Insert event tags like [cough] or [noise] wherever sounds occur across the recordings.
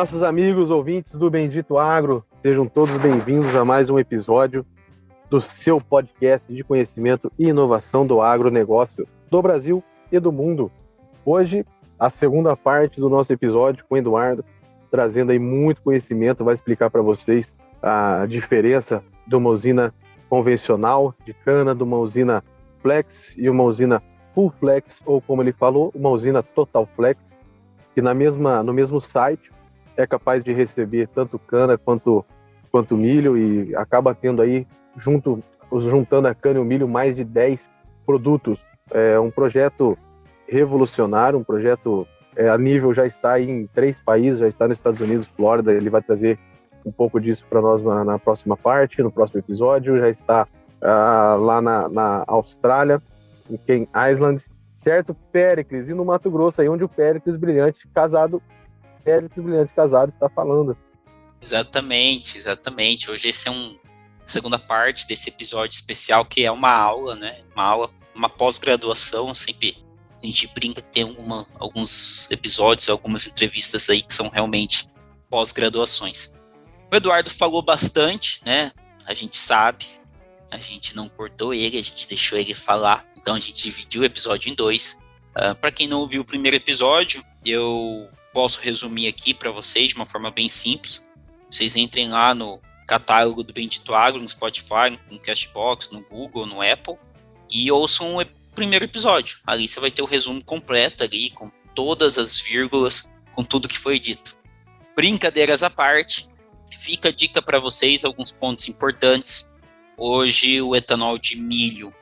Nossos amigos ouvintes do Bendito Agro, sejam todos bem-vindos a mais um episódio do seu podcast de conhecimento e inovação do agronegócio do Brasil e do mundo. Hoje, a segunda parte do nosso episódio com o Eduardo, trazendo aí muito conhecimento, vai explicar para vocês a diferença de uma usina convencional de cana, de uma usina flex e uma usina full flex, ou como ele falou, uma usina total flex, que na mesma, no mesmo site é capaz de receber tanto cana quanto, quanto milho e acaba tendo aí, junto, juntando a cana e o milho, mais de 10 produtos. É um projeto revolucionário, um projeto é, a nível já está em três países, já está nos Estados Unidos, Flórida, ele vai trazer um pouco disso para nós na, na, próxima parte, no próximo episódio, já está uh, lá na, na, Austrália, em Island, certo? Péricles, e no Mato Grosso, aí onde o Péricles Brilhante, casado Félix Brilhante Casado está falando. Exatamente, exatamente. Hoje esse é um segunda parte desse episódio especial que é uma aula, né? Uma aula, uma pós-graduação, sempre a gente brinca que tem uma, alguns episódios, algumas entrevistas aí que são realmente pós-graduações. O Eduardo falou bastante, né? A gente sabe, a gente não cortou ele, a gente deixou ele falar, então a gente dividiu o episódio em dois. Uh, ah, Para quem não ouviu o primeiro episódio, eu posso resumir aqui para vocês de uma forma bem simples. Vocês entrem lá no catálogo do Bendito Agro, no Spotify, no Castbox, no Google, no Apple, e ouçam o primeiro episódio. Ali você vai ter o resumo completo ali, com todas as vírgulas, com tudo que foi dito. Brincadeiras à parte, fica a dica para vocês, alguns pontos importantes. Hoje o etanol de milho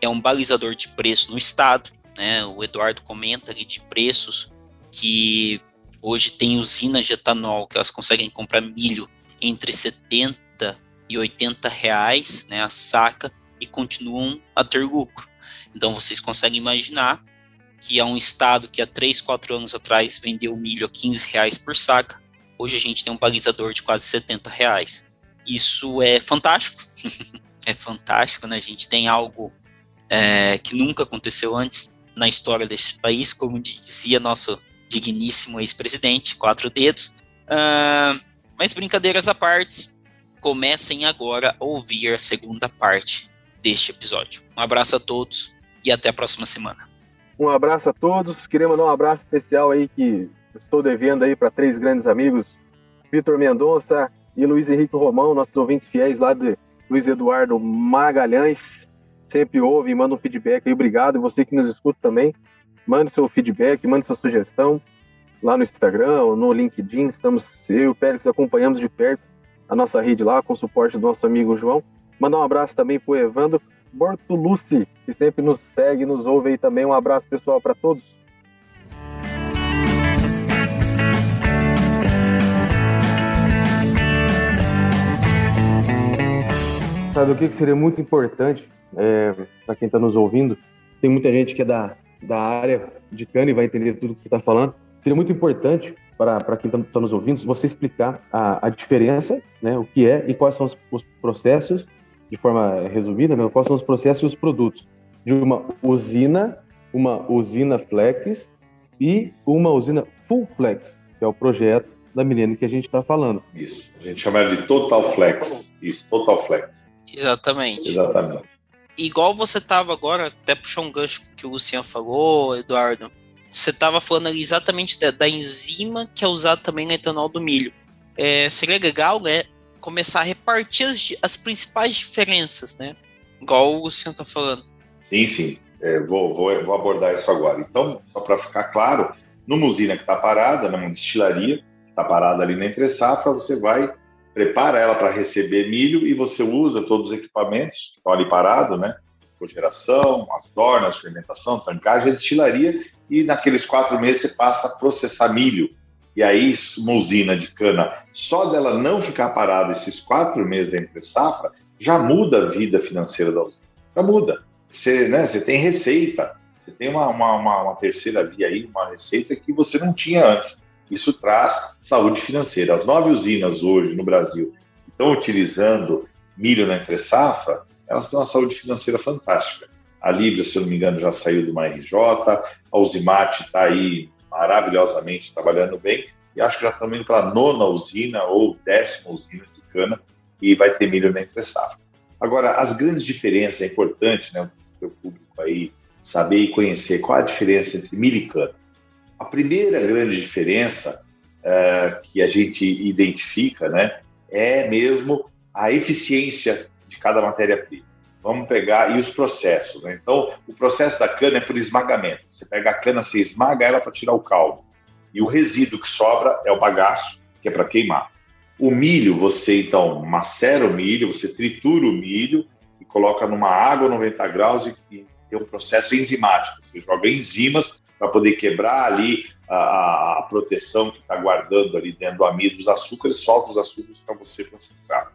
é um balizador de preço no estado, né? O Eduardo comenta ali de preços que Hoje tem usinas de etanol que elas conseguem comprar milho entre 70 e 80 reais, né, a saca, e continuam a ter lucro. Então vocês conseguem imaginar que é um estado que há 3, 4 anos atrás vendeu milho a 15 reais por saca, hoje a gente tem um balizador de quase 70 reais. Isso é fantástico, [laughs] é fantástico, né? A gente tem algo é, que nunca aconteceu antes na história desse país, como dizia nosso digníssimo ex-presidente, quatro dedos. Uh, mas brincadeiras à parte, comecem agora a ouvir a segunda parte deste episódio. Um abraço a todos e até a próxima semana. Um abraço a todos. Queria mandar um abraço especial aí que estou devendo aí para três grandes amigos, Vitor Mendonça e Luiz Henrique Romão, nossos ouvintes fiéis lá de Luiz Eduardo Magalhães. Sempre ouve e manda um feedback aí. Obrigado. E você que nos escuta também. Mande seu feedback, mande sua sugestão lá no Instagram ou no LinkedIn. Estamos, eu e o Pérez acompanhamos de perto a nossa rede lá, com o suporte do nosso amigo João. Mandar um abraço também para o Evandro Bortolucci, que sempre nos segue, nos ouve aí também. Um abraço pessoal para todos. Sabe o que, seria muito importante é, para quem está nos ouvindo? Tem muita gente que é da da área de cana e vai entender tudo que você está falando. Seria muito importante para quem está tá nos ouvindo você explicar a, a diferença, né, o que é e quais são os, os processos, de forma resumida, né, quais são os processos e os produtos de uma usina, uma usina flex e uma usina full flex, que é o projeto da Milene que a gente está falando. Isso, a gente chama de total flex. Isso, total flex. Exatamente. Exatamente igual você tava agora, até puxar um gancho que o Luciano falou, Eduardo, você tava falando ali exatamente da, da enzima que é usada também no etanol do milho. É, seria legal, né, começar a repartir as, as principais diferenças, né? Igual o Luciano tá falando. Sim, sim. É, vou, vou, vou, abordar isso agora. Então, só para ficar claro, numa usina que está parada, numa destilaria, está parada ali na entre safra, você vai prepara ela para receber milho e você usa todos os equipamentos que estão ali parados, né? Cogeração, as tornas, fermentação, trancagem, a destilaria, e naqueles quatro meses você passa a processar milho. E aí, uma usina de cana, só dela não ficar parada esses quatro meses da entre safra, já muda a vida financeira da usina. Já muda. Você, né, você tem receita, você tem uma, uma, uma, uma terceira via aí, uma receita que você não tinha antes. Isso traz saúde financeira. As nove usinas hoje no Brasil que estão utilizando milho na entre safra, elas têm uma saúde financeira fantástica. A Libra, se eu não me engano, já saiu de uma RJ, a Uzimate está aí maravilhosamente trabalhando bem, e acho que já estamos indo para a nona usina ou décima usina de cana e vai ter milho na entre safra. Agora, as grandes diferenças, é importante, né, para o público aí saber e conhecer qual a diferença entre milho e cana. A primeira grande diferença uh, que a gente identifica né, é mesmo a eficiência de cada matéria-prima. Vamos pegar e os processos. Né? Então, o processo da cana é por esmagamento. Você pega a cana, você esmaga ela para tirar o caldo. E o resíduo que sobra é o bagaço, que é para queimar. O milho, você então macera o milho, você tritura o milho e coloca numa água 90 graus e, e tem um processo enzimático. Você joga enzimas para poder quebrar ali a, a proteção que está guardando ali dentro do amido os açúcares, solta os açúcares para você processar.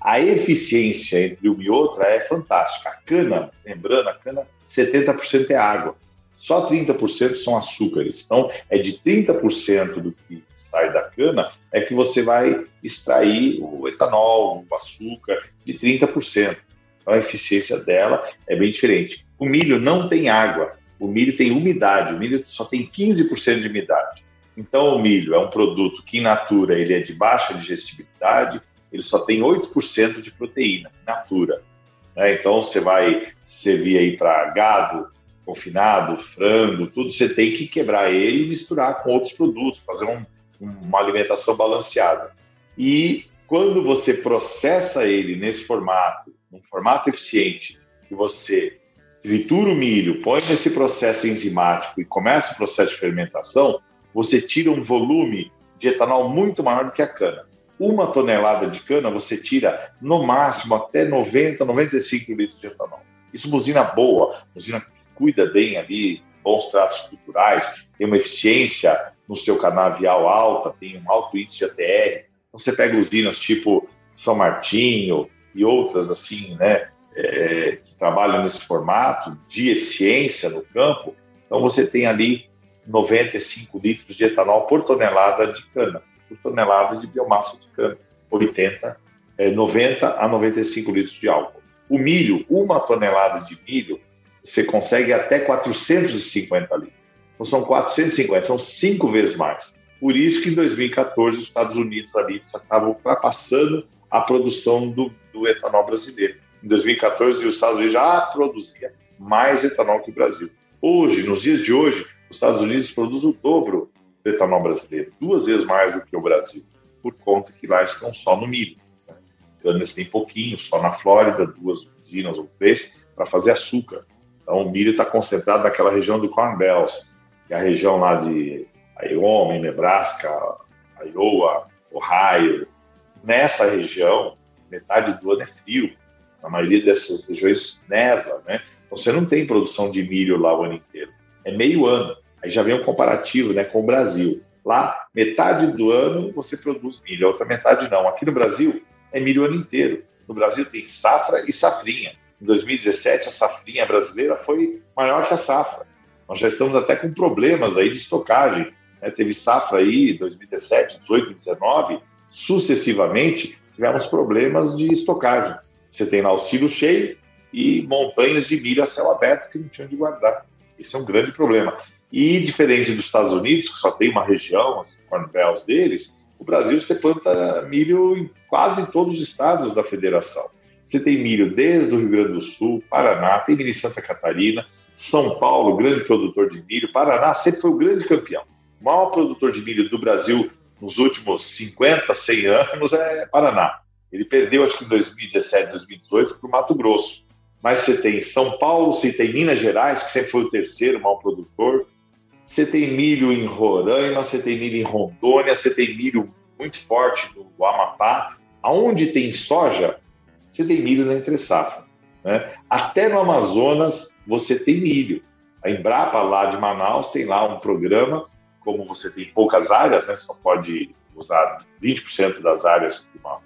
A eficiência entre uma e outra é fantástica. A cana, lembrando, a cana 70% é água, só 30% são açúcares. Então, é de 30% do que sai da cana é que você vai extrair o etanol, o açúcar, de 30%. Então, a eficiência dela é bem diferente. O milho não tem água, o milho tem umidade, o milho só tem 15% de umidade. Então, o milho é um produto que, in natura, ele é de baixa digestibilidade, ele só tem 8% de proteína, in natura. Né? Então, você vai servir aí para gado, confinado, frango, tudo, você tem que quebrar ele e misturar com outros produtos, fazer um, uma alimentação balanceada. E quando você processa ele nesse formato, num formato eficiente, que você tritura o milho, põe nesse processo enzimático e começa o processo de fermentação, você tira um volume de etanol muito maior do que a cana. Uma tonelada de cana você tira no máximo até 90, 95 litros de etanol. Isso é uma usina boa, usina que cuida bem ali, bons tratos culturais, tem uma eficiência no seu canavial alta, tem um alto índice de ATR. Então, você pega usinas tipo São Martinho e outras assim, né, que trabalham nesse formato de eficiência no campo, então você tem ali 95 litros de etanol por tonelada de cana, por tonelada de biomassa de cana, 80, é, 90 a 95 litros de álcool. O milho, uma tonelada de milho, você consegue até 450 litros. Então são 450, são cinco vezes mais. Por isso que em 2014 os Estados Unidos ali estavam ultrapassando a produção do, do etanol brasileiro em 2014 os Estados Unidos já produzia mais etanol que o Brasil. Hoje, nos dias de hoje, os Estados Unidos produzem o dobro do etanol brasileiro, duas vezes mais do que o Brasil, por conta que lá estão só no milho. Né? Eles têm pouquinho, só na Flórida, duas usinas ou três, para fazer açúcar. Então, o milho está concentrado naquela região do Corn Belt, que é a região lá de Wyoming, Nebraska, Iowa, Ohio. Nessa região, metade do ano é frio, na maioria dessas regiões neva, né? Você não tem produção de milho lá o ano inteiro. É meio ano. Aí já vem um comparativo né, com o Brasil. Lá, metade do ano você produz milho, a outra metade não. Aqui no Brasil, é milho o ano inteiro. No Brasil tem safra e safrinha. Em 2017, a safrinha brasileira foi maior que a safra. Nós já estamos até com problemas aí de estocagem. Né? Teve safra aí 2017, 18, 19, sucessivamente tivemos problemas de estocagem. Você tem lá o silo cheio e montanhas de milho a céu aberto que não tinham de guardar. Isso é um grande problema. E diferente dos Estados Unidos, que só tem uma região, as corn bells deles, o Brasil você planta milho em quase todos os estados da federação. Você tem milho desde o Rio Grande do Sul, Paraná, tem milho em Santa Catarina, São Paulo, grande produtor de milho, Paraná sempre foi o grande campeão. O maior produtor de milho do Brasil nos últimos 50, 100 anos é Paraná. Ele perdeu, acho que em 2017, 2018, para o Mato Grosso. Mas você tem São Paulo, você tem Minas Gerais, que sempre foi o terceiro maior produtor. Você tem milho em Roraima, você tem milho em Rondônia, você tem milho muito forte no Amapá. Aonde tem soja, você tem milho na entre safra. Né? Até no Amazonas, você tem milho. A Embrapa, lá de Manaus, tem lá um programa como você tem poucas áreas, né, só pode usar 20% das áreas que uma,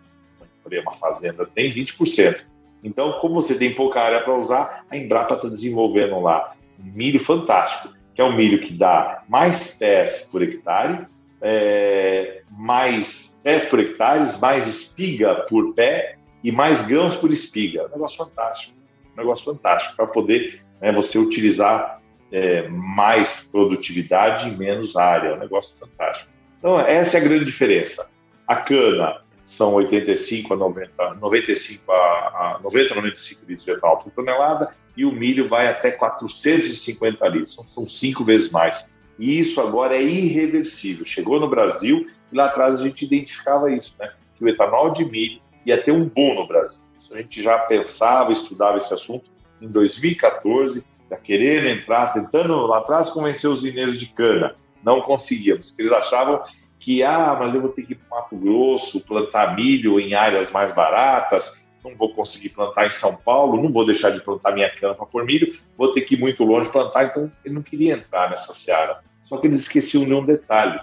uma fazenda tem, 20%. Então, como você tem pouca área para usar, a Embrapa está desenvolvendo lá um milho fantástico, que é um milho que dá mais pés por hectare, é, mais pés por hectare, mais espiga por pé e mais grãos por espiga. Um negócio fantástico. Um negócio fantástico para poder né, você utilizar é, mais produtividade e menos área. É um negócio fantástico. Então, essa é a grande diferença. A cana são 85 a 90, 95 a, a 90 a 95 litros de etanol por tonelada e o milho vai até 450 litros, são cinco vezes mais. E isso agora é irreversível. Chegou no Brasil e lá atrás a gente identificava isso, né? Que o etanol de milho ia ter um boom no Brasil. Isso a gente já pensava, estudava esse assunto em 2014, já querendo entrar, tentando lá atrás convencer os mineiros de cana. Não conseguíamos, eles achavam que, ah, mas eu vou ter que ir para Mato Grosso, plantar milho em áreas mais baratas, não vou conseguir plantar em São Paulo, não vou deixar de plantar minha cana para pôr milho, vou ter que ir muito longe plantar, então ele não queria entrar nessa seara. Só que eles esqueciam de um detalhe.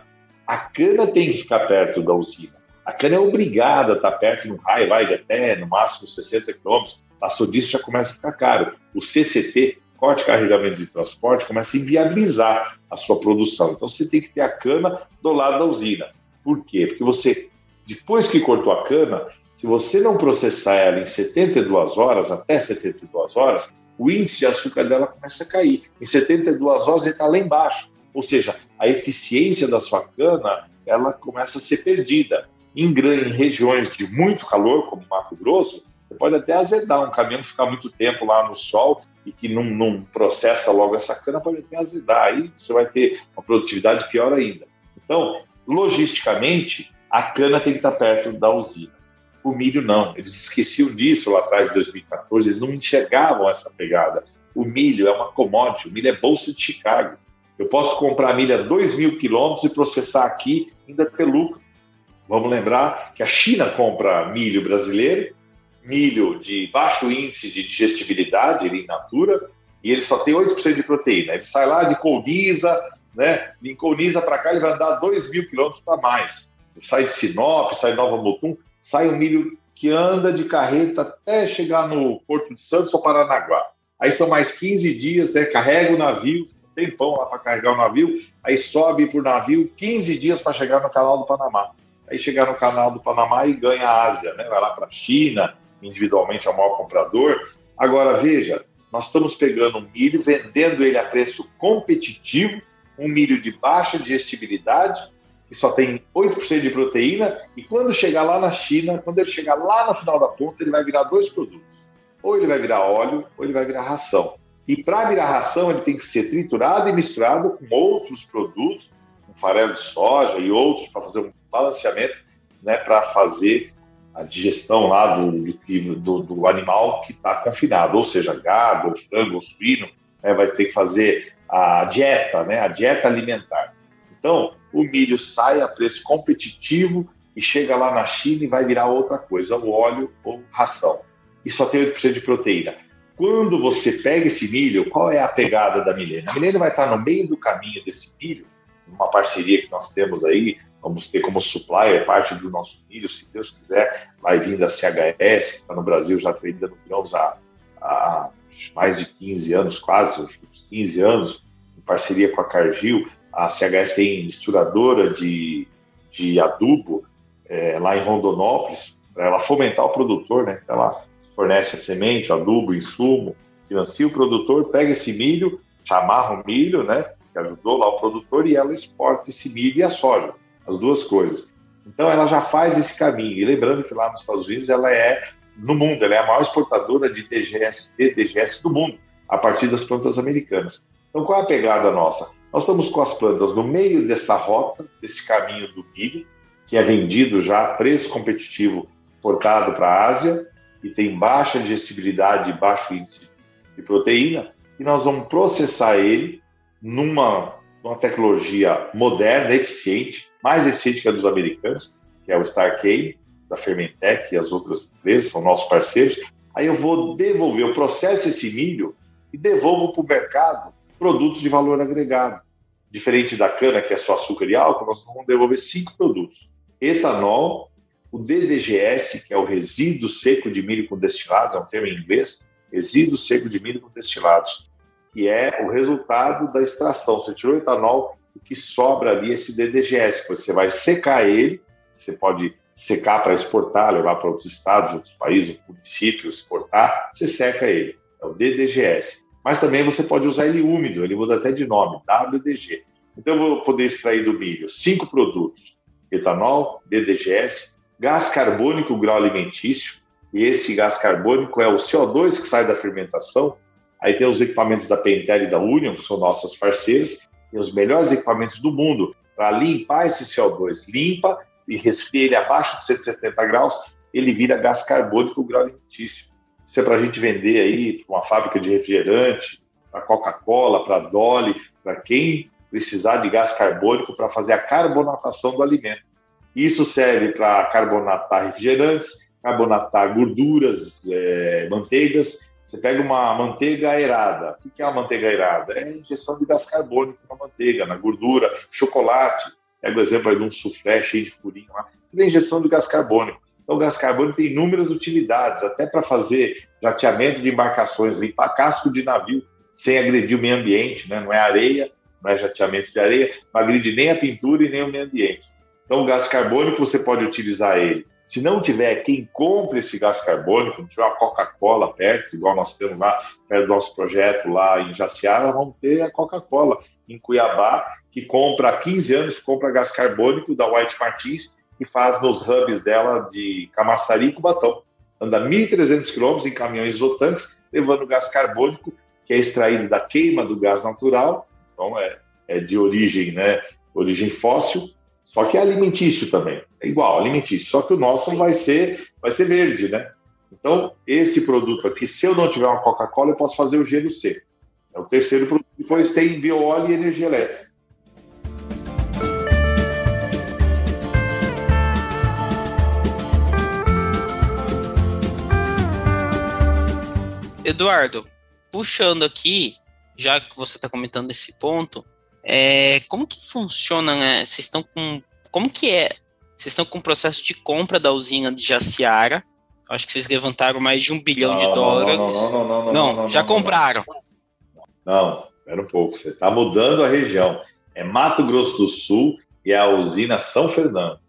A cana tem que ficar perto da usina. A cana é obrigada a estar perto no raio, vai de até no máximo 60 quilômetros. Passou disso já começa a ficar caro. O CCT, corte, carregamento de transporte, começa a inviabilizar a sua produção. Então você tem que ter a cana do lado da usina. Por quê? Porque você, depois que cortou a cana, se você não processar ela em 72 horas, até 72 horas, o índice de açúcar dela começa a cair. Em 72 horas ele está lá embaixo. Ou seja, a eficiência da sua cana ela começa a ser perdida. Em, em regiões de muito calor, como Mato Grosso, você pode até azedar um caminhão ficar muito tempo lá no sol e que não, não processa logo essa cana, pode até azedar. Aí você vai ter uma produtividade pior ainda. Então, logisticamente, a cana tem que estar perto da usina. O milho não. Eles esqueciam disso lá atrás, em 2014. Eles não enxergavam essa pegada. O milho é uma commodity, o milho é bolsa de Chicago. Eu posso comprar milho a 2 mil quilômetros e processar aqui ainda ter lucro. Vamos lembrar que a China compra milho brasileiro, milho de baixo índice de digestibilidade, ele in natura, e ele só tem 8% de proteína. Ele sai lá de Colniza, né? De Colniza para cá ele vai andar 2 mil quilômetros para mais. Ele sai de Sinop, sai de Nova Mutum, sai um milho que anda de carreta até chegar no Porto de Santos ou Paranaguá. Aí são mais 15 dias, né, carrega o navio, tem pão lá para carregar o navio, aí sobe por navio 15 dias para chegar no canal do Panamá. Aí chegar no canal do Panamá e ganha a Ásia, né? vai lá para China, individualmente é o maior comprador. Agora, veja, nós estamos pegando um milho, vendendo ele a preço competitivo, um milho de baixa digestibilidade, que só tem 8% de proteína, e quando chegar lá na China, quando ele chegar lá no final da ponta, ele vai virar dois produtos. Ou ele vai virar óleo, ou ele vai virar ração. E para virar ração, ele tem que ser triturado e misturado com outros produtos, com farelo de soja e outros, para fazer um balanceamento, né, para fazer a digestão lá do, do, do animal que está confinado, ou seja, gado, frango, suíno, né, vai ter que fazer a dieta, né, a dieta alimentar. Então, o milho sai a preço competitivo e chega lá na China e vai virar outra coisa, o óleo ou ração. E só tem 8% de proteína. Quando você pega esse milho, qual é a pegada da Milena? A Milena vai estar no meio do caminho desse milho, uma parceria que nós temos aí, vamos ter como supplier parte do nosso milho, se Deus quiser, vai vir da CHS, que está no Brasil já vendendo grãos há, há mais de 15 anos, quase uns 15 anos, em parceria com a Cargill, a CHS tem misturadora de, de adubo é, lá em Rondonópolis, para ela fomentar o produtor, né? Então ela fornece a semente, o adubo, o insumo, financia o produtor, pega esse milho, chamarra o milho, né? Que ajudou lá o produtor e ela exporta esse milho e a soja, as duas coisas. Então ela já faz esse caminho. E lembrando que lá nos Estados Unidos ela é no mundo, ela é a maior exportadora de DGS, DGS do mundo, a partir das plantas americanas. Então qual é a pegada nossa? Nós estamos com as plantas no meio dessa rota, desse caminho do milho, que é vendido já a preço competitivo exportado para a Ásia e tem baixa digestibilidade e baixo índice de proteína, e nós vamos processar ele numa, numa tecnologia moderna, eficiente, mais eficiente que a dos americanos, que é o Starcane, da Fermentec e as outras empresas, são nossos parceiros. Aí eu vou devolver, eu processo esse milho e devolvo para o mercado produtos de valor agregado. diferente da cana, que é só açúcar e álcool, nós vamos devolver cinco produtos: etanol, o DDGS, que é o resíduo seco de milho com destilados, é um termo em inglês, resíduo seco de milho com destilados, que é o resultado da extração. Você tirou etanol, o que sobra ali é esse DDGS, você vai secar ele, você pode secar para exportar, levar para outros estados, outros países, municípios, exportar, você seca ele, é o DDGS. Mas também você pode usar ele úmido, ele muda até de nome, WDG. Então eu vou poder extrair do milho cinco produtos: etanol, DDGS, gás carbônico grau alimentício, e esse gás carbônico é o CO2 que sai da fermentação. Aí tem os equipamentos da Pentel e da Union, que são nossas parceiras, e os melhores equipamentos do mundo para limpar esse CO2. Limpa e resfria ele abaixo de 170 graus, ele vira gás carbônico grau alimentício. Isso é para a gente vender aí para uma fábrica de refrigerante, para Coca-Cola, para Dolly, para quem precisar de gás carbônico para fazer a carbonatação do alimento. Isso serve para carbonatar refrigerantes, carbonatar gorduras, é, manteigas. Você pega uma manteiga aerada. O que é a manteiga aerada? É a injeção de gás carbônico na manteiga, na gordura, chocolate. Pega o exemplo de um suflé cheio de furinho lá. É a injeção de gás carbônico. Então, o gás carbônico tem inúmeras utilidades, até para fazer jateamento de embarcações, limpar casco de navio sem agredir o meio ambiente, né? não é areia, não é jateamento de areia, não agride nem a pintura e nem o meio ambiente. Então, o gás carbônico, você pode utilizar ele. Se não tiver quem compre esse gás carbônico, não tiver uma Coca-Cola perto, igual nós temos lá, perto do nosso projeto lá em Jaciara, vamos ter a Coca-Cola. Em Cuiabá, que compra há 15 anos, compra gás carbônico da White Martins e faz nos hubs dela de Camaçari e Cubatão. Anda 1.300 quilômetros em caminhões isotantes, levando gás carbônico, que é extraído da queima do gás natural, então é, é de origem, né, origem fóssil, só que é alimentício também. É igual, alimentício. Só que o nosso vai ser, vai ser verde, né? Então, esse produto aqui, se eu não tiver uma Coca-Cola, eu posso fazer o gelo seco. É o terceiro produto. Depois tem bioóleo e energia elétrica. Eduardo, puxando aqui, já que você está comentando esse ponto, é, como que funciona, né? Vocês estão com. Como que é? Vocês estão com o processo de compra da usina de Jaciara. Acho que vocês levantaram mais de um bilhão não, de dólares. Não, não, não, não, não, já compraram. Não, espera um pouco. Você está mudando a região. É Mato Grosso do Sul e a usina São Fernando.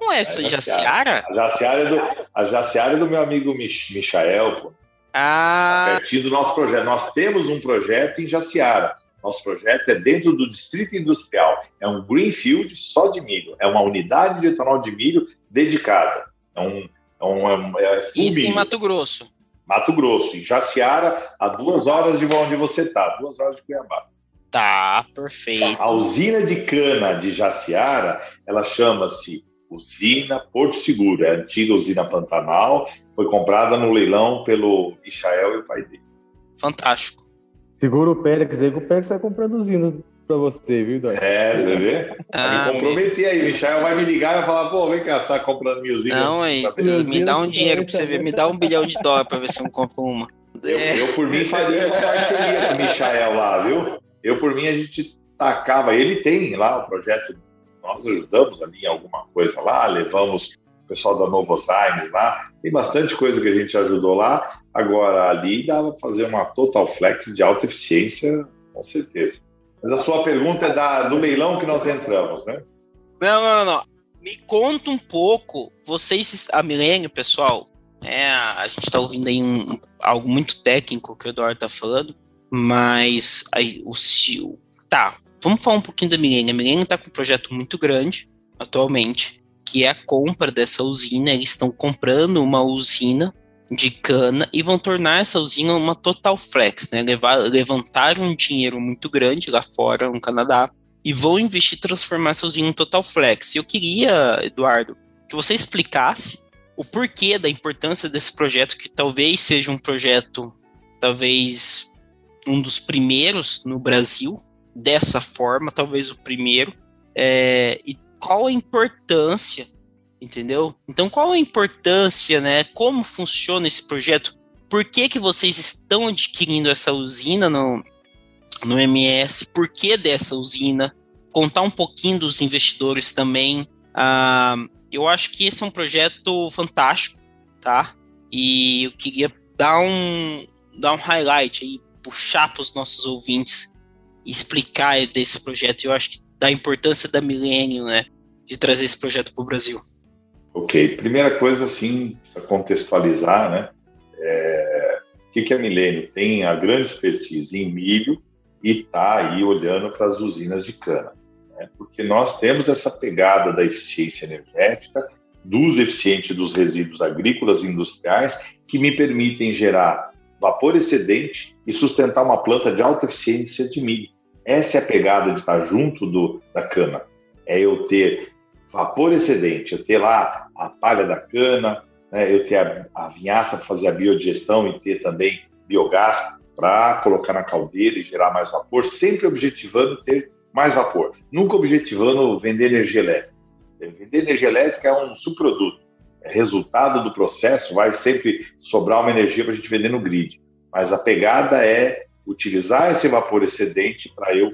Não é essa é Jaciara? A Jaciara é do, a Jaciara é do meu amigo Mich Michael, pô. Ah. Tá pertinho do nosso projeto. Nós temos um projeto em Jaciara. Nosso projeto é dentro do Distrito Industrial. É um greenfield só de milho. É uma unidade de etanol de milho dedicada. É um, é um, é, é Isso em Mato Grosso. Mato Grosso, em Jaciara, a duas horas de onde você está, duas horas de Cuiabá. Tá, perfeito. A usina de cana de Jaciara, ela chama-se Usina Porto Seguro. É a antiga usina Pantanal, foi comprada no leilão pelo Michael e o pai dele. Fantástico. Segura o Pérex aí que o Pérex vai comprando usina pra você, viu, Eduardo? É, você vê? Ah, me comprometi aí. O Michel vai me ligar e vai falar, pô, vem cá, você tá comprando minha usina. Não, aí, me dá um dinheiro pra você ver, me dá um bilhão de dólares pra ver se eu compro uma. Eu, eu por mim, faria uma parceria com o Michael lá, viu? Eu, por mim, a gente tacava. Ele tem lá o projeto, nós ajudamos ali em alguma coisa lá, levamos o pessoal da Novozymes lá. Tem bastante coisa que a gente ajudou lá. Agora, ali dava para fazer uma total flex de alta eficiência, com certeza. Mas a sua pergunta é da, do leilão que nós entramos, né? Não, não, não. Me conta um pouco, vocês, a Milênio, pessoal, é, a gente está ouvindo aí um, algo muito técnico que o Eduardo está falando, mas aí, o CIO. Tá, vamos falar um pouquinho da Milênio. A Milênio está com um projeto muito grande atualmente, que é a compra dessa usina. Eles estão comprando uma usina de cana e vão tornar essa usina uma total flex, né? Levar, levantar um dinheiro muito grande lá fora, no Canadá, e vão investir transformar essa usina em total flex. Eu queria, Eduardo, que você explicasse o porquê da importância desse projeto, que talvez seja um projeto, talvez um dos primeiros no Brasil, dessa forma, talvez o primeiro, é, e qual a importância entendeu? Então, qual a importância, né? Como funciona esse projeto? Por que, que vocês estão adquirindo essa usina no, no MS? Por que dessa usina? contar um pouquinho dos investidores também. Uh, eu acho que esse é um projeto fantástico, tá? E eu queria dar um, dar um highlight aí, puxar para os nossos ouvintes, explicar desse projeto. Eu acho que da importância da Millennium, né? De trazer esse projeto para o Brasil. Ok, primeira coisa, assim, para contextualizar, né? É, o que, que é Milênio? Tem a grande expertise em milho e está aí olhando para as usinas de cana. Né? Porque nós temos essa pegada da eficiência energética, do uso eficiente dos resíduos agrícolas e industriais, que me permitem gerar vapor excedente e sustentar uma planta de alta eficiência de milho. Essa é a pegada de estar junto do, da cana. É eu ter vapor excedente, eu ter lá a palha da cana, né, eu ter a, a vinhaça para fazer a biodigestão e ter também biogás para colocar na caldeira e gerar mais vapor, sempre objetivando ter mais vapor. Nunca objetivando vender energia elétrica. Vender energia elétrica é um subproduto. É resultado do processo, vai sempre sobrar uma energia para a gente vender no grid. Mas a pegada é utilizar esse vapor excedente para eu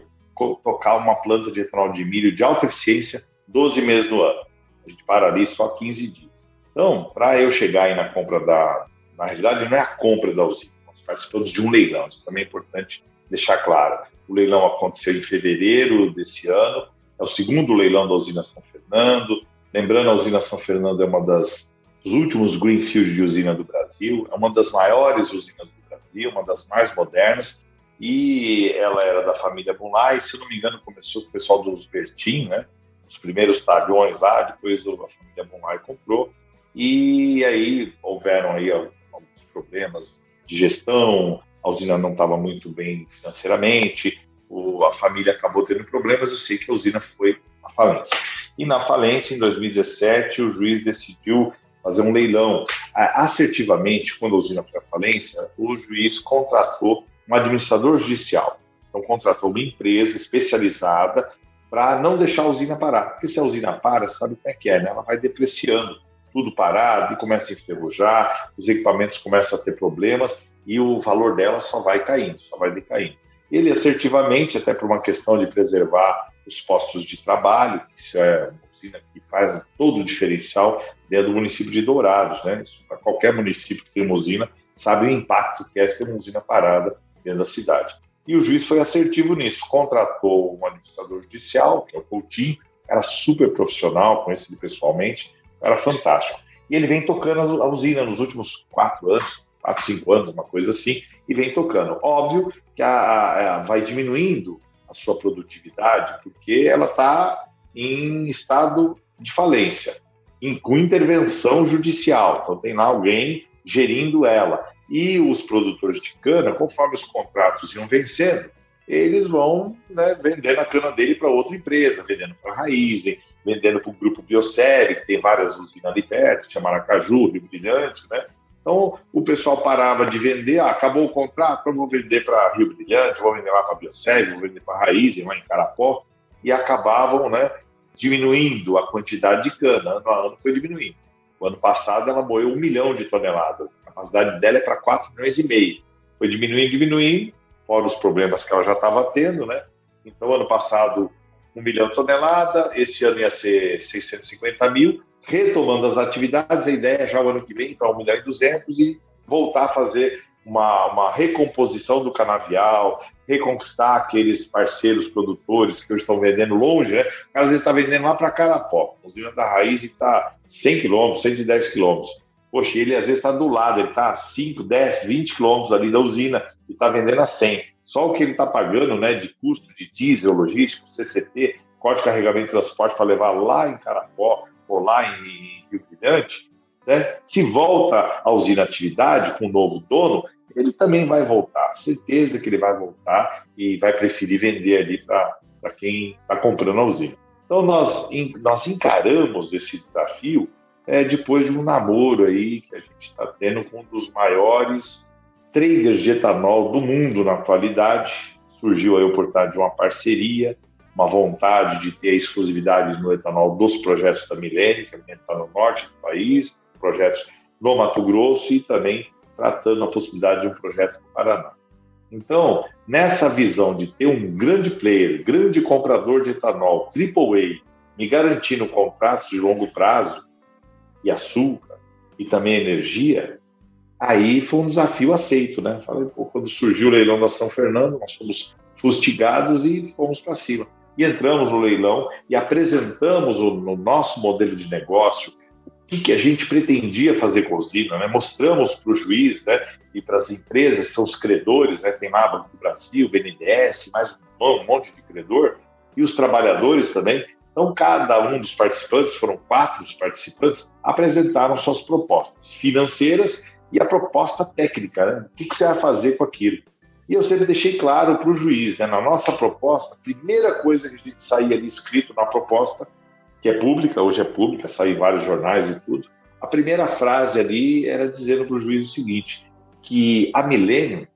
tocar uma planta de etanol de milho de alta eficiência 12 meses do ano. A gente para ali só 15 dias. Então, para eu chegar aí na compra da. Na realidade, não é a compra da usina, nós participamos de um leilão, isso também é importante deixar claro. O leilão aconteceu em fevereiro desse ano, é o segundo leilão da usina São Fernando. Lembrando, a usina São Fernando é uma das dos últimos greenfield de usina do Brasil, é uma das maiores usinas do Brasil, uma das mais modernas, e ela era da família Bunlai, se eu não me engano começou com o pessoal dos Bertin, né? Os primeiros talhões lá, depois a família Bonmar comprou, e aí houveram aí alguns problemas de gestão, a usina não estava muito bem financeiramente, o, a família acabou tendo problemas, eu sei que a usina foi à falência. E na falência, em 2017, o juiz decidiu fazer um leilão. Assertivamente, quando a usina foi à falência, o juiz contratou um administrador judicial. Então, contratou uma empresa especializada para não deixar a usina parar. Porque se a usina para, sabe como é que é, né? Ela vai depreciando, tudo parado, e começa a enferrujar, os equipamentos começam a ter problemas e o valor dela só vai caindo, só vai decaindo. Ele assertivamente, até por uma questão de preservar os postos de trabalho, que isso é uma usina que faz todo o diferencial dentro do município de Dourados, né? Para qualquer município que tem uma usina, sabe o impacto que é ser uma usina parada dentro da cidade. E o juiz foi assertivo nisso, contratou um administrador judicial, que é o Coutinho, era super profissional, conheci ele pessoalmente, era fantástico. E ele vem tocando a usina nos últimos quatro anos, quatro, cinco anos, uma coisa assim, e vem tocando. Óbvio que a, a vai diminuindo a sua produtividade, porque ela está em estado de falência, em, com intervenção judicial. Então tem lá alguém gerindo ela. E os produtores de cana, conforme os contratos iam vencendo, eles vão né, vendendo a cana dele para outra empresa, vendendo para a Raizen, vendendo para o grupo Biosérie, que tem várias usinas ali perto, chama Maracaju, Rio Brilhante, né? Então, o pessoal parava de vender, ah, acabou o contrato, eu vou vender para Rio Brilhante, vou vender lá para Biosérie, vou vender para a Raizen, lá em Carapó, e acabavam né, diminuindo a quantidade de cana, ano a ano foi diminuindo. O ano passado ela moeu um milhão de toneladas. A capacidade dela é para 4 milhões e meio. Foi diminuindo, diminuindo, fora os problemas que ela já estava tendo, né? Então, ano passado, um milhão de tonelada, esse ano ia ser 650 mil. Retomando as atividades, a ideia é já o ano que vem para 1 milhão e 200 e voltar a fazer uma, uma recomposição do canavial, reconquistar aqueles parceiros produtores que hoje estão vendendo longe, né? Às vezes está vendendo lá para Carapó, usina da raiz está 100 quilômetros, 110 quilômetros. Poxa, ele às vezes está do lado, ele está 5, 10, 20 quilômetros ali da usina e está vendendo a 100. Só o que ele está pagando né, de custo de diesel, logístico, CCT, corte carregamento e transporte para levar lá em Carapó ou lá em Rio Brilhante, né? se volta a usina atividade com o novo dono, ele também vai voltar, certeza que ele vai voltar e vai preferir vender ali para quem está comprando a usina. Então, nós, nós encaramos esse desafio é, depois de um namoro aí que a gente está tendo com um dos maiores traders de etanol do mundo na atualidade. Surgiu aí a oportunidade de uma parceria, uma vontade de ter exclusividade no etanol dos projetos da Milênio, que está no norte do país, projetos no Mato Grosso e também tratando a possibilidade de um projeto no Paraná. Então, nessa visão de ter um grande player, grande comprador de etanol, AAA, me garantindo contratos de longo prazo e açúcar e também energia, aí foi um desafio aceito, né? Falei, pô, quando surgiu o leilão da São Fernando, nós fomos fustigados e fomos para cima. E entramos no leilão e apresentamos o, no nosso modelo de negócio o que, a gente pretendia fazer com a usina, né? Mostramos para o juiz né, e para as empresas, são os credores, né? tem lá Banco do Brasil, BNDES, mais um monte de credor, e os trabalhadores também. Então, cada um dos participantes, foram quatro os participantes, apresentaram suas propostas financeiras e a proposta técnica, né? o que, que você vai fazer com aquilo. E eu sempre deixei claro para o juiz, né? na nossa proposta, a primeira coisa que a gente saía ali escrito na proposta, que é pública, hoje é pública, saiu em vários jornais e tudo, a primeira frase ali era dizendo para o juiz o seguinte, que a Milênio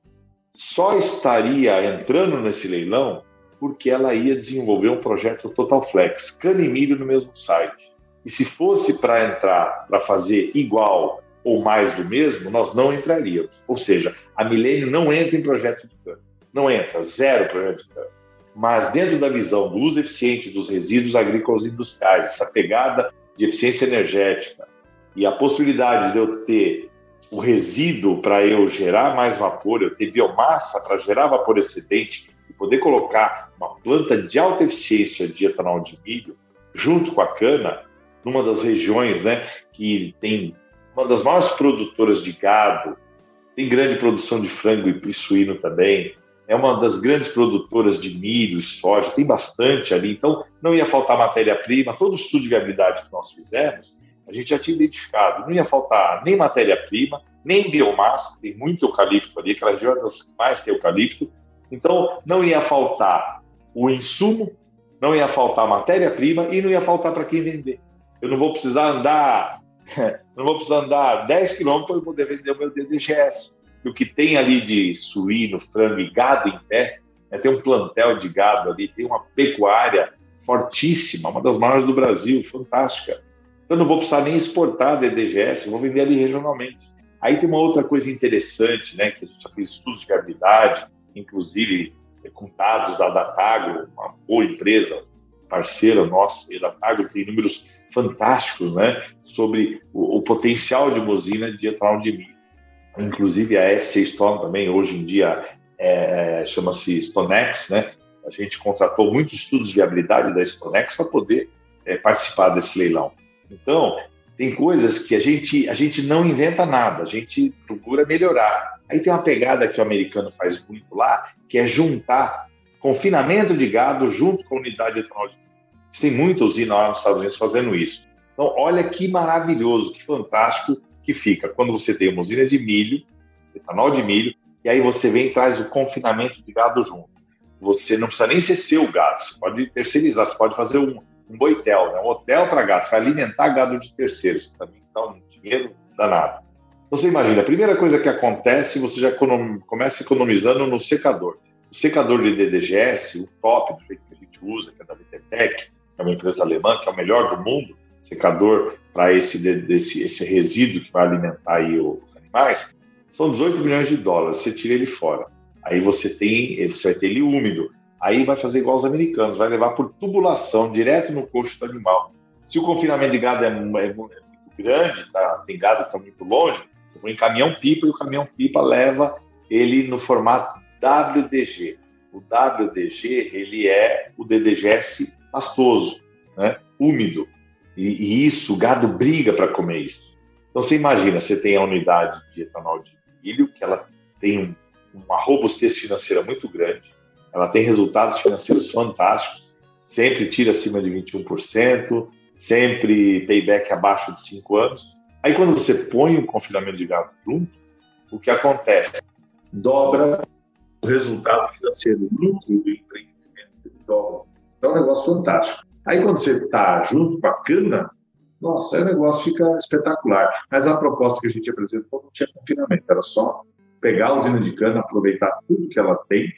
só estaria entrando nesse leilão porque ela ia desenvolver um projeto Total Flex, cana e milho no mesmo site. E se fosse para entrar, para fazer igual ou mais do mesmo, nós não entraríamos. Ou seja, a Milênio não entra em projeto de cana. Não entra, zero projeto de cana. Mas dentro da visão do uso eficiente dos resíduos agrícolas e industriais, essa pegada de eficiência energética e a possibilidade de eu ter o resíduo para eu gerar mais vapor, eu ter biomassa para gerar vapor excedente e poder colocar uma planta de alta eficiência de etanol de milho junto com a cana, numa das regiões né, que tem uma das maiores produtoras de gado, tem grande produção de frango e suíno também, é uma das grandes produtoras de milho soja, tem bastante ali, então não ia faltar matéria-prima. Todo o estudo de viabilidade que nós fizemos, a gente já tinha identificado, não ia faltar nem matéria-prima, nem biomassa, tem muito eucalipto ali, aquela região das mais tem eucalipto, então não ia faltar o insumo, não ia faltar matéria-prima e não ia faltar para quem vender. Eu não vou precisar andar [laughs] não vou precisar andar 10 quilômetros para poder vender o meu DDGS. O que tem ali de suíno, frango e gado em pé, né, tem um plantel de gado ali, tem uma pecuária fortíssima, uma das maiores do Brasil, fantástica. Então, não vou precisar nem exportar DDGS, vou vender ali regionalmente. Aí tem uma outra coisa interessante, né, que a gente já fez estudos de viabilidade, inclusive com dados da Datago, uma boa empresa, parceira nossa, e a Datago tem números fantásticos né, sobre o, o, potencial de uma de etanol de milho. Inclusive a FC Stone também, hoje em dia, é, chama-se Stonex, né? A gente contratou muitos estudos de viabilidade da Stonex para poder é, participar desse leilão. Então, tem coisas que a gente, a gente não inventa nada, a gente procura melhorar. Aí tem uma pegada que o americano faz muito lá, que é juntar confinamento de gado junto com a unidade de etanol tem muita usina lá nos Estados Unidos fazendo isso. Então, olha que maravilhoso, que fantástico que fica quando você tem uma usina de milho, etanol de milho, e aí você vem e traz o confinamento de gado junto. Você não precisa nem ser seu gado, você pode terceirizar, você pode fazer um, um boitel, né? um hotel para gado, você vai alimentar gado de terceiros, que também dá um dinheiro danado. Você imagina, a primeira coisa que acontece, você já começa economizando no secador. O secador de DDGS, o top, do jeito que a gente usa, que é da VTTEC, é uma empresa alemã, que é o melhor do mundo, secador para esse, esse, esse resíduo que vai alimentar aí os animais, são 18 milhões de dólares. Você tira ele fora. Aí você tem, você vai ter ele úmido. Aí vai fazer igual os americanos, vai levar por tubulação direto no coxo do animal. Se o confinamento de gado é, é, muito grande, tá, tem gado que está muito longe, põe em caminhão-pipa e o caminhão-pipa leva ele no formato WDG. O WDG ele é o DDGS pastoso, né? úmido. E, e isso, o gado briga para comer isso. Então você imagina, você tem a unidade de etanol de milho, que ela tem uma robustez financeira muito grande, ela tem resultados financeiros fantásticos, sempre tira acima de 21%, sempre payback abaixo de 5 anos. Aí quando você põe o confinamento de gado junto, o que acontece? Dobra o resultado financeiro, o lucro do empreendimento, dobra. É um negócio fantástico. Aí quando você está junto com a cana, nossa, o negócio fica espetacular. Mas a proposta que a gente apresentou não tinha confinamento, era só pegar a usina de cana, aproveitar tudo que ela tem,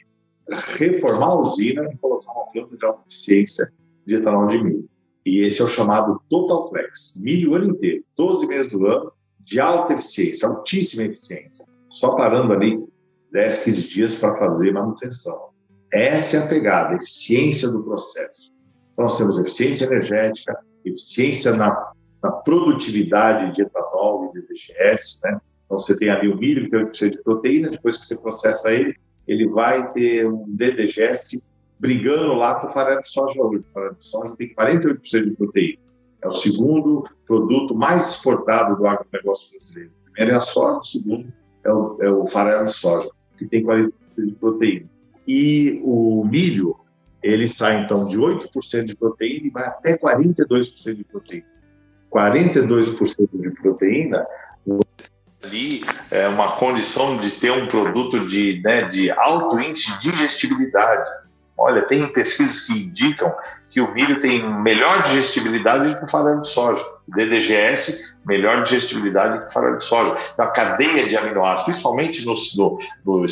reformar a usina e colocar uma planta de alta eficiência de etanol de milho. E esse é o chamado Total Flex, milho o ano inteiro, 12 meses do ano, de alta eficiência, altíssima eficiência. Só parando ali 10, 15 dias para fazer manutenção. Essa é a pegada, a eficiência do processo. Então, nós temos eficiência energética, eficiência na, na produtividade de etanol e de DGS, né? Então, você tem ali o milho, que tem 8% de proteína, depois que você processa ele, ele vai ter um DDGS brigando lá com farelo de soja hoje. Farelo de soja tem 48% de proteína. É o segundo produto mais exportado do agronegócio brasileiro. O primeiro é a soja, o segundo é o, é o farelo de soja, que tem 40% de proteína. E o milho, ele sai então de 8% de proteína e vai até 42% de proteína. 42% de proteína ali é uma condição de ter um produto de, né, de alto índice de digestibilidade. Olha, tem pesquisas que indicam que o milho tem melhor digestibilidade do que o farelo de soja. DDGS, melhor digestibilidade do que o farelo de soja. Então, a cadeia de aminoácidos, principalmente no, no, no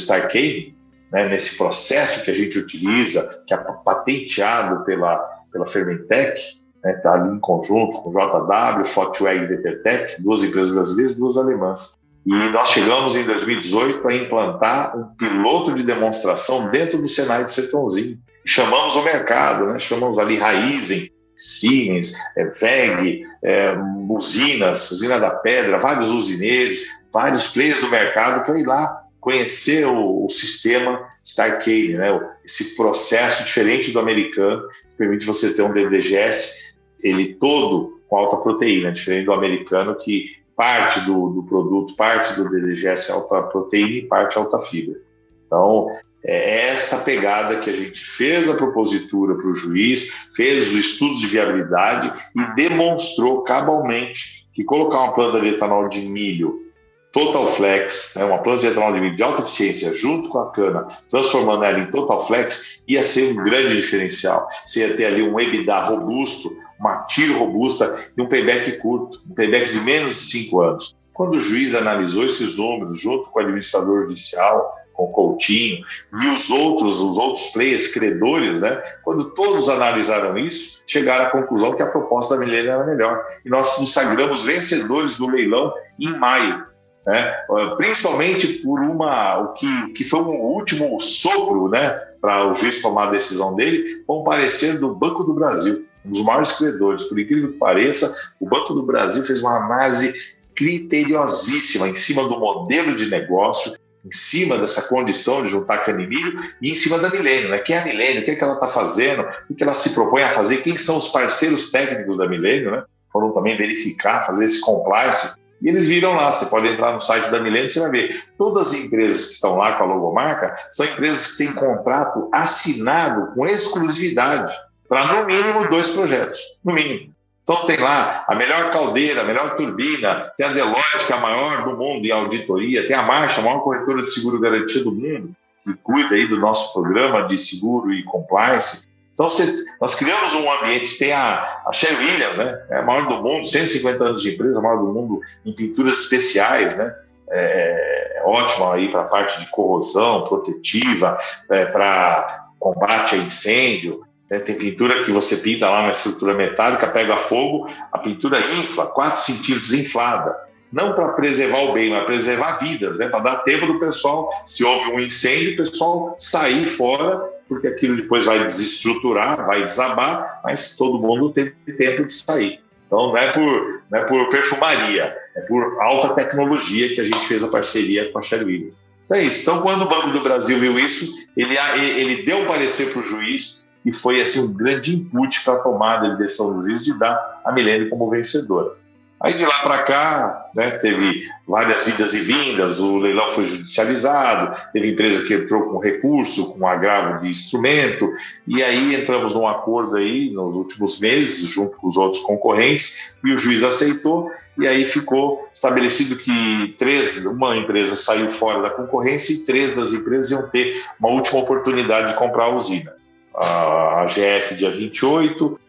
né, nesse processo que a gente utiliza, que é patenteado pela, pela Fermentec, está né, tá ali em conjunto com JW, Fotware e Vetertec, duas empresas brasileiras, duas alemãs. E nós chegamos em 2018 a implantar um piloto de demonstração dentro do Senai de Sertãozinho. Chamamos o mercado, né? chamamos ali Raizen, Siemens, é, VEG, é, usinas, Usina da Pedra, vários usineiros, vários players do mercado para ir lá conhecer o, o sistema Starcade, né? esse processo diferente do americano, que permite você ter um DDGS, ele todo com alta proteína, diferente do americano que parte do, do produto, parte do DDGS é alta proteína e parte alta fibra. Então, é essa pegada que a gente fez a propositura para o juiz, fez os estudos de viabilidade e demonstrou cabalmente que colocar uma planta de etanol de milho Total Flex, né, uma planta de etanol de alta eficiência, junto com a cana, transformando ela em Total Flex, ia ser um grande diferencial. Você ia ter ali um EBITDA robusto, uma tiro robusta e um payback curto, um payback de menos de cinco anos. Quando o juiz analisou esses números, junto com o administrador judicial, com o Coutinho e os outros, os outros players credores, né? Quando todos analisaram isso, chegaram à conclusão que a proposta da Milênio era melhor. E nós nos sagramos vencedores do leilão em maio. Né? Principalmente por uma o que, que foi um último sopro, né, para o juiz tomar a decisão dele, foi um parecer do Banco do Brasil um dos maiores credores. Por incrível que pareça, o Banco do Brasil fez uma análise criteriosíssima em cima do modelo de negócio, em cima dessa condição de juntar cana e milho e em cima da Milênio, né? Quem é a Milênio? O que, é que ela está fazendo? O que ela se propõe a fazer? Quem são os parceiros técnicos da Milênio, né? Foram também verificar, fazer esse compliance. E eles viram lá, você pode entrar no site da Milênio você vai ver. Todas as empresas que estão lá com a logomarca são empresas que têm contrato assinado com exclusividade para no mínimo dois projetos, no mínimo. Então tem lá a melhor caldeira, a melhor turbina, tem a Deloitte, que é a maior do mundo em auditoria, tem a Marcha, a maior corretora de seguro garantido do mundo, que cuida aí do nosso programa de seguro e compliance. Então você, nós criamos um ambiente, tem a, a Sher Williams, né? é a maior do mundo, 150 anos de empresa, a maior do mundo em pinturas especiais, né? É, é aí para a parte de corrosão protetiva, é, para combate a incêndio, né? Tem pintura que você pinta lá uma estrutura metálica, pega fogo, a pintura infla, 4 centímetros inflada. Não para preservar o bem, mas preservar vidas, né? para dar tempo do pessoal, se houve um incêndio, o pessoal sair fora, porque aquilo depois vai desestruturar, vai desabar, mas todo mundo tem tempo de sair. Então não é por, não é por perfumaria, é por alta tecnologia que a gente fez a parceria com a Sherry Williams. Então é isso. Então, quando o Banco do Brasil viu isso, ele, ele deu um parecer para o juiz e foi assim um grande input para a tomada de decisão do juiz de dar a Milene como vencedora. Aí de lá para cá, né, teve várias idas e vindas, o leilão foi judicializado, teve empresa que entrou com recurso, com agravo de instrumento, e aí entramos num acordo aí nos últimos meses, junto com os outros concorrentes, e o juiz aceitou, e aí ficou estabelecido que três, uma empresa saiu fora da concorrência e três das empresas iam ter uma última oportunidade de comprar a usina. A GF dia 28,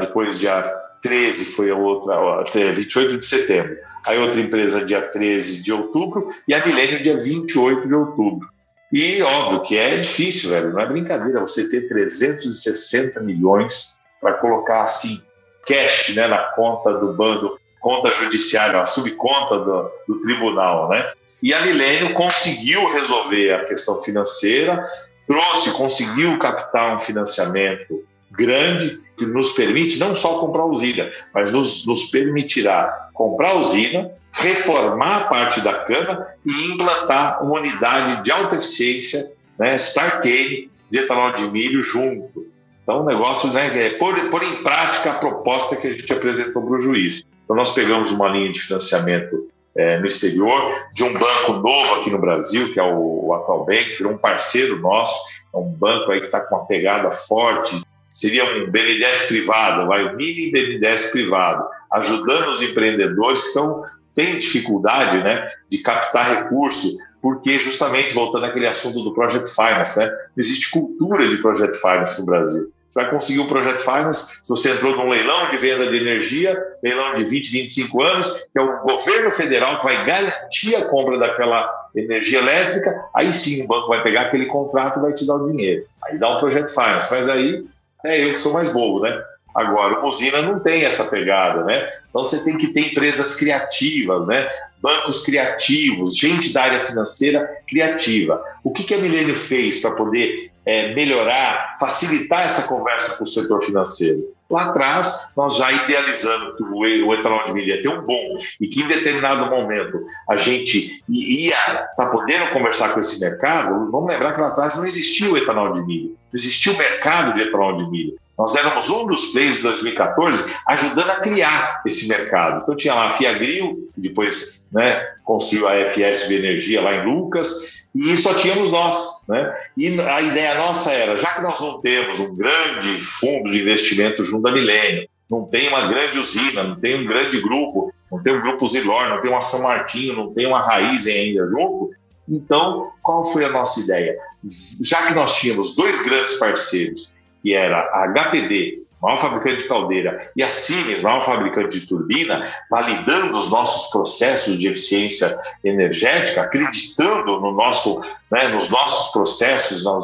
depois dia 13 foi a outra, 28 de setembro. Aí outra empresa dia 13 de outubro e a Milênio dia 28 de outubro. E óbvio que é difícil, velho, não é brincadeira você ter 360 milhões para colocar assim, cash né, na conta do bando, conta judiciária, a subconta do, do tribunal, né? E a Milênio conseguiu resolver a questão financeira, trouxe, conseguiu captar um financiamento grande que nos permite não só comprar usina, mas nos, nos permitirá comprar usina, reformar a parte da cana e implantar uma unidade de alta eficiência, né, Starcane, de etanol de milho junto. Então, o negócio né, é pôr, pôr em prática a proposta que a gente apresentou para o juiz. Então, nós pegamos uma linha de financiamento é, no exterior, de um banco novo aqui no Brasil, que é o, o Atual Bank, virou um parceiro nosso, é um banco aí que está com uma pegada forte, seria um BNDES privado, vai, um mini BNDES privado, ajudando os empreendedores que estão, têm dificuldade né, de captar recurso, porque justamente, voltando àquele assunto do Project Finance, né, não existe cultura de Project Finance no Brasil. Você vai conseguir um Project Finance se você entrou num leilão de venda de energia, leilão de 20, 25 anos, que é o governo federal que vai garantir a compra daquela energia elétrica, aí sim o banco vai pegar aquele contrato e vai te dar o dinheiro. Aí dá um Project Finance, mas aí é eu que sou mais bobo, né? Agora, o Usina não tem essa pegada, né? Então você tem que ter empresas criativas, né? Bancos criativos, gente da área financeira criativa. O que, que a Milênio fez para poder é, melhorar, facilitar essa conversa com o setor financeiro. Lá atrás, nós já idealizando que o etanol de milho ia ter um bom e que em determinado momento a gente ia estar tá podendo conversar com esse mercado, vamos lembrar que lá atrás não existia o etanol de milho, não existia o mercado de etanol de milho. Nós éramos um dos players de 2014 ajudando a criar esse mercado. Então tinha lá a Fiagril, depois né, construiu a FS de Energia lá em Lucas, e só tínhamos nós. Né? E a ideia nossa era, já que nós não temos um grande fundo de investimento junto da Milênio, não tem uma grande usina, não tem um grande grupo, não tem um grupo Zilor, não tem uma São Martinho, não tem uma Raiz ainda junto, então qual foi a nossa ideia? Já que nós tínhamos dois grandes parceiros, que era a HPD maior fabricante de caldeira, e a Siemens, maior fabricante de turbina, validando os nossos processos de eficiência energética, acreditando no nosso, né, nos nossos processos, na,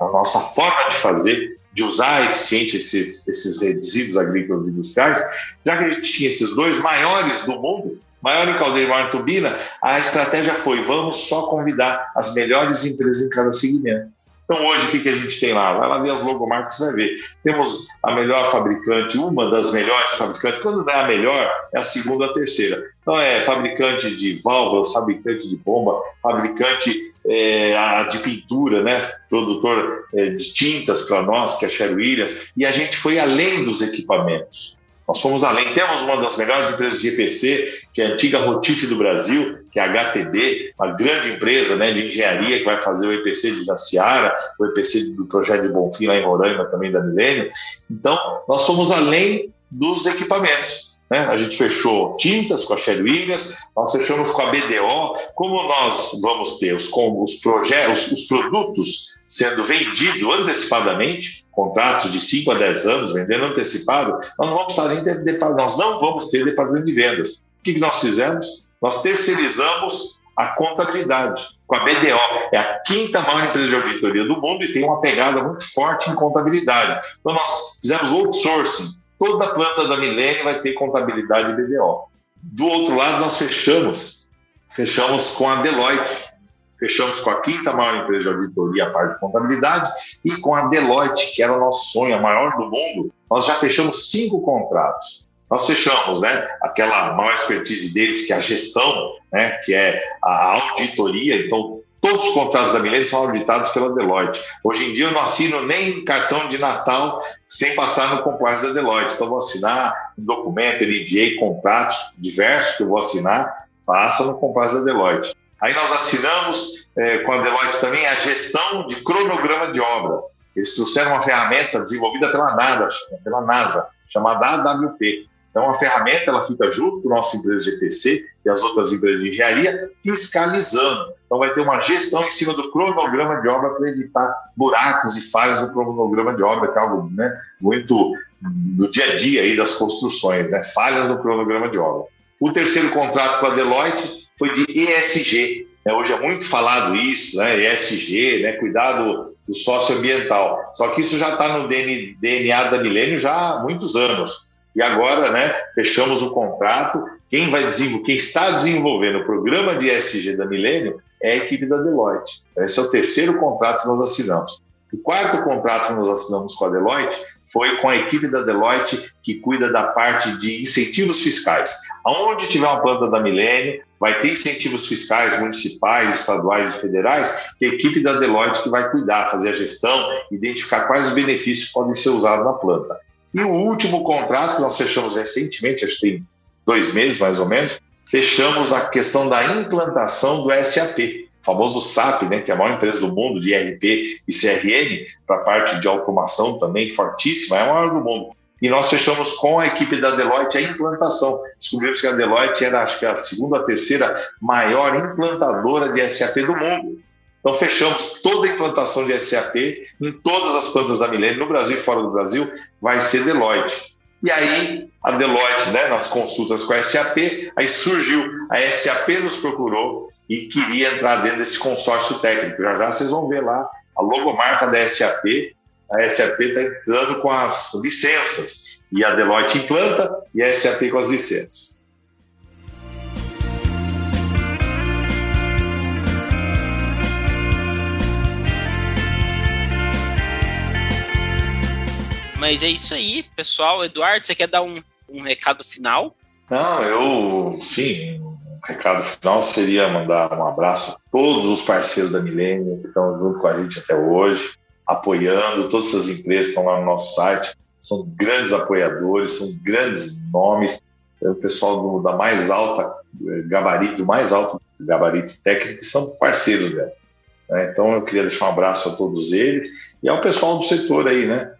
na nossa forma de fazer, de usar eficiente esses, esses resíduos agrícolas e industriais, já que a gente tinha esses dois maiores do mundo, maior em caldeira e maior em turbina, a estratégia foi: vamos só convidar as melhores empresas em cada segmento. Então, hoje, o que, que a gente tem lá? Vai lá ver as logomarcas, vai ver. Temos a melhor fabricante, uma das melhores fabricantes. Quando não é a melhor, é a segunda, a terceira. Então, é fabricante de válvulas, fabricante de bomba, fabricante é, de pintura, né? produtor é, de tintas para nós, que é a. E a gente foi além dos equipamentos. Nós fomos além. Temos uma das melhores empresas de EPC, que é a antiga Rotif do Brasil, que é a HTD, uma grande empresa né, de engenharia que vai fazer o EPC de Jaciara, o EPC do projeto de Bonfim lá em Roraima, também da Milênio. Então, nós fomos além dos equipamentos. Né? A gente fechou tintas com a Sherry Williams, nós fechamos com a BDO. Como nós vamos ter os, os, projetos, os produtos sendo vendidos antecipadamente, contratos de 5 a 10 anos, vendendo antecipado, nós não vamos nem nós não vamos ter departamento de vendas. O que nós fizemos? Nós terceirizamos a contabilidade com a BDO. É a quinta maior empresa de auditoria do mundo e tem uma pegada muito forte em contabilidade. Então, nós fizemos outsourcing toda planta da Milênio vai ter contabilidade BDO. Do outro lado, nós fechamos, fechamos com a Deloitte, fechamos com a quinta maior empresa de auditoria, a parte de contabilidade, e com a Deloitte, que era o nosso sonho, a maior do mundo, nós já fechamos cinco contratos. Nós fechamos, né, aquela maior expertise deles, que é a gestão, né, que é a auditoria, então Todos os contratos da Milênio são auditados pela Deloitte. Hoje em dia eu não assino nem cartão de Natal sem passar no compliance da Deloitte. Então eu vou assinar um documento, NDA, contratos diversos que eu vou assinar, passa no compliance da Deloitte. Aí nós assinamos é, com a Deloitte também a gestão de cronograma de obra. Eles trouxeram uma ferramenta desenvolvida pela NASA, pela NASA chamada AWP. Então, a ferramenta ela fica junto com a nossa empresa de EPC e as outras empresas de engenharia, fiscalizando. Então, vai ter uma gestão em cima do cronograma de obra para evitar buracos e falhas no cronograma de obra, que é algo né, muito do dia a dia aí das construções, né? falhas no cronograma de obra. O terceiro contrato com a Deloitte foi de ESG. Né? Hoje é muito falado isso, né? ESG, né? cuidado do socioambiental. Só que isso já está no DNA da Milênio já há muitos anos. E agora, né, fechamos o contrato. Quem vai desenvolver, quem está desenvolvendo o programa de ESG da Milênio é a equipe da Deloitte. Esse é o terceiro contrato que nós assinamos. O quarto contrato que nós assinamos com a Deloitte foi com a equipe da Deloitte que cuida da parte de incentivos fiscais. Aonde tiver uma planta da Milênio, vai ter incentivos fiscais municipais, estaduais e federais, que é a equipe da Deloitte que vai cuidar, fazer a gestão, identificar quais os benefícios podem ser usados na planta. E o último contrato que nós fechamos recentemente, acho que tem dois meses mais ou menos, fechamos a questão da implantação do SAP, o famoso SAP, né, que é a maior empresa do mundo de ERP e CRM, para a parte de automação também fortíssima, é a maior do mundo. E nós fechamos com a equipe da Deloitte a implantação. Descobrimos que a Deloitte era, acho que, a segunda ou terceira maior implantadora de SAP do mundo. Então, fechamos toda a implantação de SAP em todas as plantas da Milênio, no Brasil e fora do Brasil, vai ser Deloitte. E aí, a Deloitte, né, nas consultas com a SAP, aí surgiu, a SAP nos procurou e queria entrar dentro desse consórcio técnico. Já já vocês vão ver lá a logomarca da SAP. A SAP está entrando com as licenças, e a Deloitte implanta e a SAP com as licenças. Mas é isso aí, pessoal. Eduardo, você quer dar um, um recado final? Não, eu sim. Um recado final seria mandar um abraço a todos os parceiros da Milênio que estão junto com a gente até hoje, apoiando. Todas essas empresas estão lá no nosso site, são grandes apoiadores, são grandes nomes. É o pessoal do, da mais alta é, gabarito, do mais alto gabarito técnico, são parceiros dela. Né? Então eu queria deixar um abraço a todos eles e ao pessoal do setor aí, né?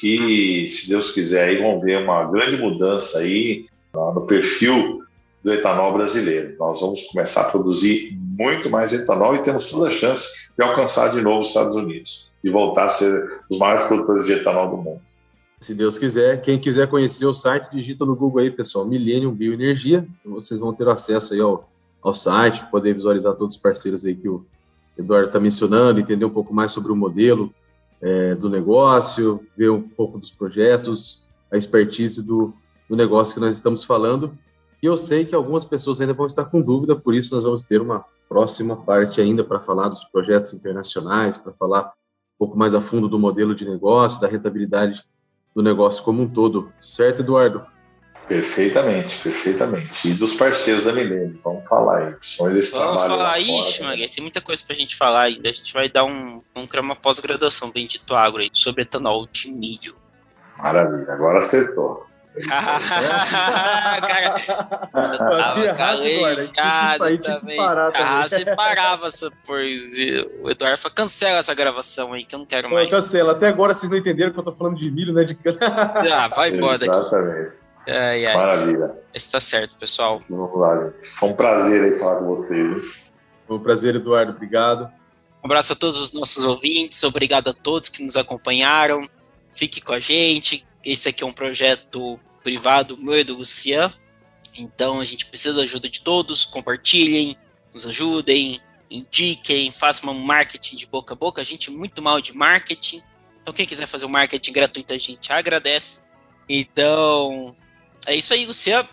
Que, se Deus quiser, aí vão ver uma grande mudança aí no perfil do etanol brasileiro. Nós vamos começar a produzir muito mais etanol e temos toda a chance de alcançar de novo os Estados Unidos e voltar a ser os maiores produtores de etanol do mundo. Se Deus quiser, quem quiser conhecer o site, digita no Google aí, pessoal, Millennium Bioenergia, vocês vão ter acesso aí ao, ao site, poder visualizar todos os parceiros aí que o Eduardo está mencionando, entender um pouco mais sobre o modelo, é, do negócio, ver um pouco dos projetos, a expertise do, do negócio que nós estamos falando. E eu sei que algumas pessoas ainda vão estar com dúvida, por isso nós vamos ter uma próxima parte ainda para falar dos projetos internacionais, para falar um pouco mais a fundo do modelo de negócio, da rentabilidade do negócio como um todo. Certo, Eduardo? Perfeitamente, perfeitamente. E dos parceiros da Milênio, vamos falar aí. São eles vamos falar, ixi, Maria, tem muita coisa pra gente falar ainda. A gente vai dar um, vamos criar uma pós-graduação bendito agro aí sobre etanol de milho. Maravilha, agora acertou. [laughs] cara, Você arrasa agora. também. Arrasa e parava essa poesia. O Eduardo falou, cancela essa gravação aí, que eu não quero mais. Cancela. Até agora vocês não entenderam que eu tô falando de milho, né? De ah, vai embora daqui. Exatamente. Ai, ai. Maravilha. Está certo, pessoal. Lá, Foi um prazer aí falar com vocês. Foi um prazer, Eduardo. Obrigado. Um abraço a todos os nossos ouvintes. Obrigado a todos que nos acompanharam. Fique com a gente. Esse aqui é um projeto privado meu e do Lucian. Então a gente precisa da ajuda de todos. Compartilhem, nos ajudem, indiquem, façam um marketing de boca a boca. A gente é muito mal de marketing. Então quem quiser fazer um marketing gratuito, a gente agradece. Então, é isso aí, Luciano.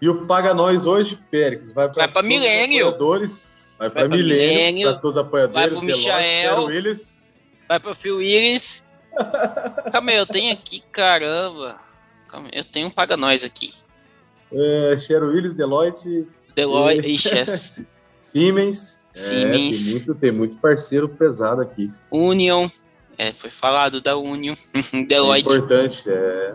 E o Paga Nós hoje, Pérez, vai para vai Milênio. Apoiadores, vai para Milênio, para todos os apoiadores. Vai para o Michael. Willis. Vai para o Phil Willis. Calma aí, eu tenho aqui, caramba. Calma aí, eu tenho um Paga Nós aqui. É, Cheryl Willis, Deloitte. Deloitte, e... ixi, [laughs] Siemens. Siemens. É, tem, muito, tem muito parceiro pesado aqui. Union. É, foi falado da Union. [laughs] Deloitte. É importante, é.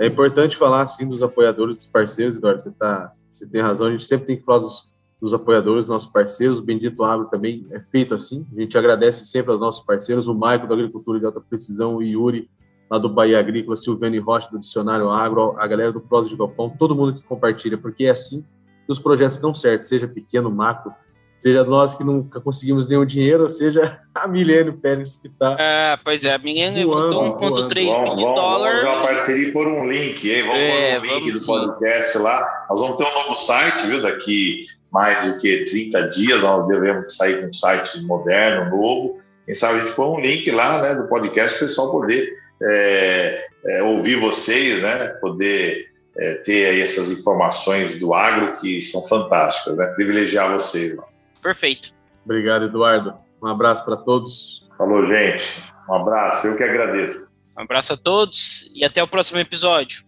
É importante falar assim dos apoiadores, dos parceiros, Eduardo. Você, tá, você tem razão, a gente sempre tem que falar dos, dos apoiadores, dos nossos parceiros. O Bendito Agro também é feito assim. A gente agradece sempre aos nossos parceiros, o Maico da Agricultura de Alta Precisão, o Yuri, lá do Bahia Agrícola, Silvane Rocha do Dicionário Agro, a galera do Prosa de Galpão, todo mundo que compartilha, porque é assim que os projetos dão certo, seja pequeno, macro, seja nós que nunca conseguimos nenhum dinheiro, seja a Milênio Pérez que está. É, pois é, a Milênio levantou 1,3 milhões de dólares. Vamos uma parceria por um link, hein? Vamos é, pôr um link do podcast lá. Nós vamos ter um novo site, viu? Daqui mais do que 30 dias, nós devemos sair com um site moderno, novo. Quem sabe a gente põe um link lá né, do podcast para o pessoal poder é, é, ouvir vocês, né? Poder é, ter aí essas informações do agro que são fantásticas, né? Privilegiar você, irmão. Perfeito. Obrigado, Eduardo. Um abraço para todos. Falou, gente. Um abraço. Eu que agradeço. Um abraço a todos e até o próximo episódio.